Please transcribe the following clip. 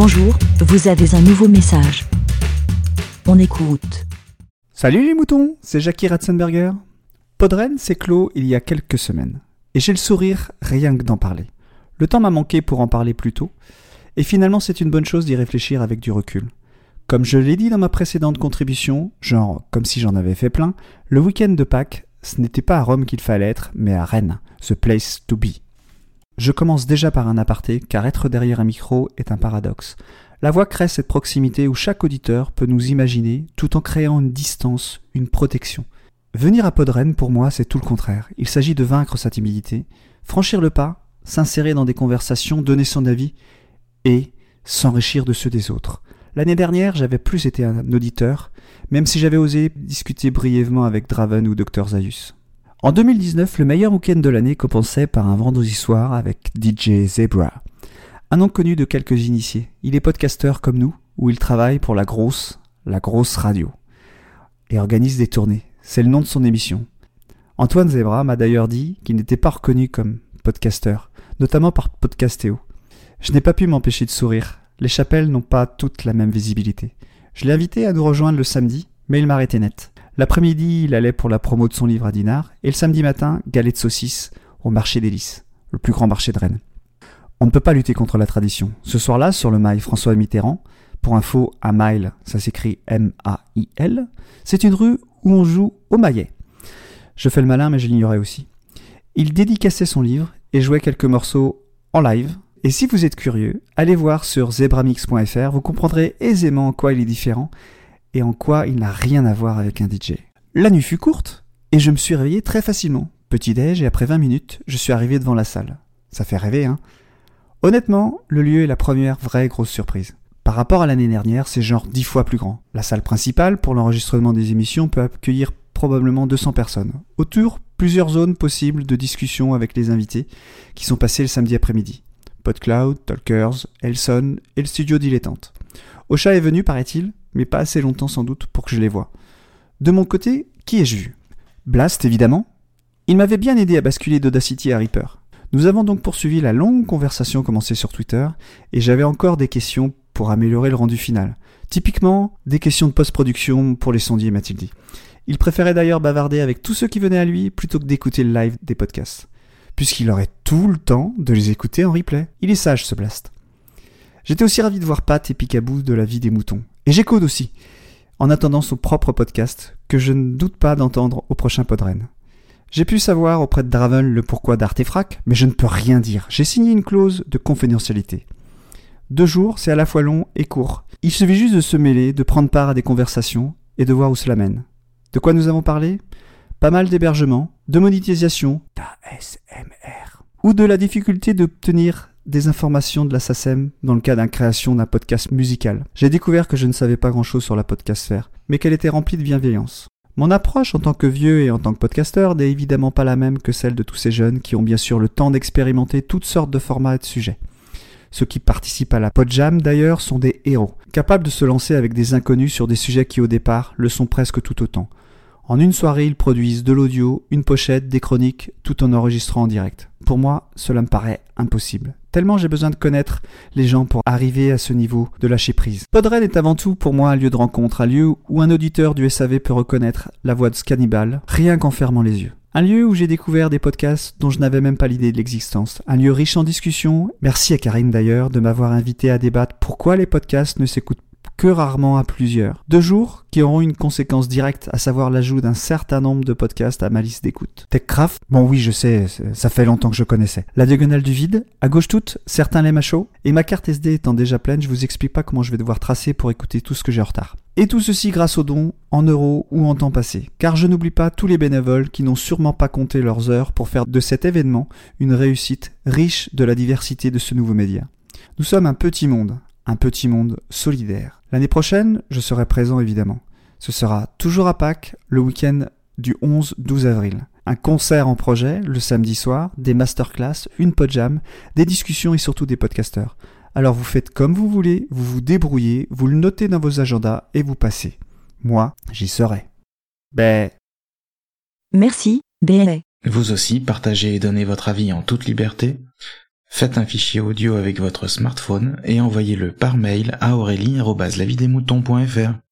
Bonjour, vous avez un nouveau message. On écoute. Salut les moutons, c'est Jackie Ratzenberger. Podren s'est clos il y a quelques semaines. Et j'ai le sourire rien que d'en parler. Le temps m'a manqué pour en parler plus tôt. Et finalement, c'est une bonne chose d'y réfléchir avec du recul. Comme je l'ai dit dans ma précédente contribution, genre comme si j'en avais fait plein, le week-end de Pâques, ce n'était pas à Rome qu'il fallait être, mais à Rennes, the place to be. Je commence déjà par un aparté, car être derrière un micro est un paradoxe. La voix crée cette proximité où chaque auditeur peut nous imaginer tout en créant une distance, une protection. Venir à Podren, pour moi, c'est tout le contraire. Il s'agit de vaincre sa timidité, franchir le pas, s'insérer dans des conversations, donner son avis et s'enrichir de ceux des autres. L'année dernière, j'avais plus été un auditeur, même si j'avais osé discuter brièvement avec Draven ou Dr Zayus. En 2019, le meilleur week-end de l'année commençait par un vendredi soir avec DJ Zebra. Un nom connu de quelques initiés. Il est podcasteur comme nous, où il travaille pour la grosse, la grosse radio. Et organise des tournées. C'est le nom de son émission. Antoine Zebra m'a d'ailleurs dit qu'il n'était pas reconnu comme podcasteur, notamment par Podcastéo. Je n'ai pas pu m'empêcher de sourire. Les chapelles n'ont pas toutes la même visibilité. Je l'ai invité à nous rejoindre le samedi, mais il m'a arrêté net. L'après-midi, il allait pour la promo de son livre à Dinard, et le samedi matin, galette de saucisses au marché des Lys, le plus grand marché de Rennes. On ne peut pas lutter contre la tradition. Ce soir-là, sur le mail François Mitterrand, pour info, à Mail, ça s'écrit M-A-I-L, c'est une rue où on joue au maillet. Je fais le malin, mais je l'ignorais aussi. Il dédicaçait son livre et jouait quelques morceaux en live. Et si vous êtes curieux, allez voir sur zebramix.fr, vous comprendrez aisément en quoi il est différent et en quoi il n'a rien à voir avec un DJ. La nuit fut courte, et je me suis réveillé très facilement. Petit déj, et après 20 minutes, je suis arrivé devant la salle. Ça fait rêver, hein Honnêtement, le lieu est la première vraie grosse surprise. Par rapport à l'année dernière, c'est genre 10 fois plus grand. La salle principale, pour l'enregistrement des émissions, peut accueillir probablement 200 personnes. Autour, plusieurs zones possibles de discussion avec les invités, qui sont passés le samedi après-midi. PodCloud, Talkers, Elson et le studio dilettante. Ocha est venu, paraît-il, mais pas assez longtemps sans doute pour que je les voie. De mon côté, qui ai-je vu? Blast, évidemment. Il m'avait bien aidé à basculer d'Audacity à Reaper. Nous avons donc poursuivi la longue conversation commencée sur Twitter, et j'avais encore des questions pour améliorer le rendu final. Typiquement, des questions de post-production pour les sondiers, m'a-t-il dit. Il préférait d'ailleurs bavarder avec tous ceux qui venaient à lui plutôt que d'écouter le live des podcasts, puisqu'il aurait tout le temps de les écouter en replay. Il est sage, ce Blast. J'étais aussi ravi de voir Pat et Picaboo de la vie des moutons. Et j'écoute aussi, en attendant son propre podcast, que je ne doute pas d'entendre au prochain Podren. J'ai pu savoir auprès de Draven le pourquoi d'Artefrac, mais je ne peux rien dire. J'ai signé une clause de confidentialité. Deux jours, c'est à la fois long et court. Il suffit juste de se mêler, de prendre part à des conversations et de voir où cela mène. De quoi nous avons parlé? Pas mal d'hébergement, de monétisation, d'ASMR, ou de la difficulté d'obtenir des informations de la SACEM dans le cas d'une création d'un podcast musical. J'ai découvert que je ne savais pas grand-chose sur la podcastfère, mais qu'elle était remplie de bienveillance. Mon approche en tant que vieux et en tant que podcasteur n'est évidemment pas la même que celle de tous ces jeunes qui ont bien sûr le temps d'expérimenter toutes sortes de formats et de sujets. Ceux qui participent à la Podjam d'ailleurs sont des héros, capables de se lancer avec des inconnus sur des sujets qui au départ le sont presque tout autant. En une soirée, ils produisent de l'audio, une pochette, des chroniques, tout en enregistrant en direct. Pour moi, cela me paraît impossible. Tellement j'ai besoin de connaître les gens pour arriver à ce niveau de lâcher prise. Podren est avant tout pour moi un lieu de rencontre, un lieu où un auditeur du SAV peut reconnaître la voix de Scannibal, rien qu'en fermant les yeux. Un lieu où j'ai découvert des podcasts dont je n'avais même pas l'idée de l'existence. Un lieu riche en discussions. Merci à Karine d'ailleurs de m'avoir invité à débattre pourquoi les podcasts ne s'écoutent que rarement à plusieurs. Deux jours qui auront une conséquence directe, à savoir l'ajout d'un certain nombre de podcasts à ma liste d'écoute. Techcraft, bon oui je sais, ça fait longtemps que je connaissais. La diagonale du vide, à gauche toute, certains l'aiment à chaud, et ma carte SD étant déjà pleine, je vous explique pas comment je vais devoir tracer pour écouter tout ce que j'ai en retard. Et tout ceci grâce aux dons, en euros ou en temps passé. Car je n'oublie pas tous les bénévoles qui n'ont sûrement pas compté leurs heures pour faire de cet événement une réussite riche de la diversité de ce nouveau média. Nous sommes un petit monde, un petit monde solidaire. L'année prochaine, je serai présent évidemment. Ce sera toujours à Pâques, le week-end du 11-12 avril. Un concert en projet le samedi soir, des masterclass, une podjam, des discussions et surtout des podcasteurs. Alors vous faites comme vous voulez, vous vous débrouillez, vous le notez dans vos agendas et vous passez. Moi, j'y serai. Ben. Merci, BLA. Vous aussi, partagez et donnez votre avis en toute liberté Faites un fichier audio avec votre smartphone et envoyez-le par mail à aurélie.lavidemouton.fr.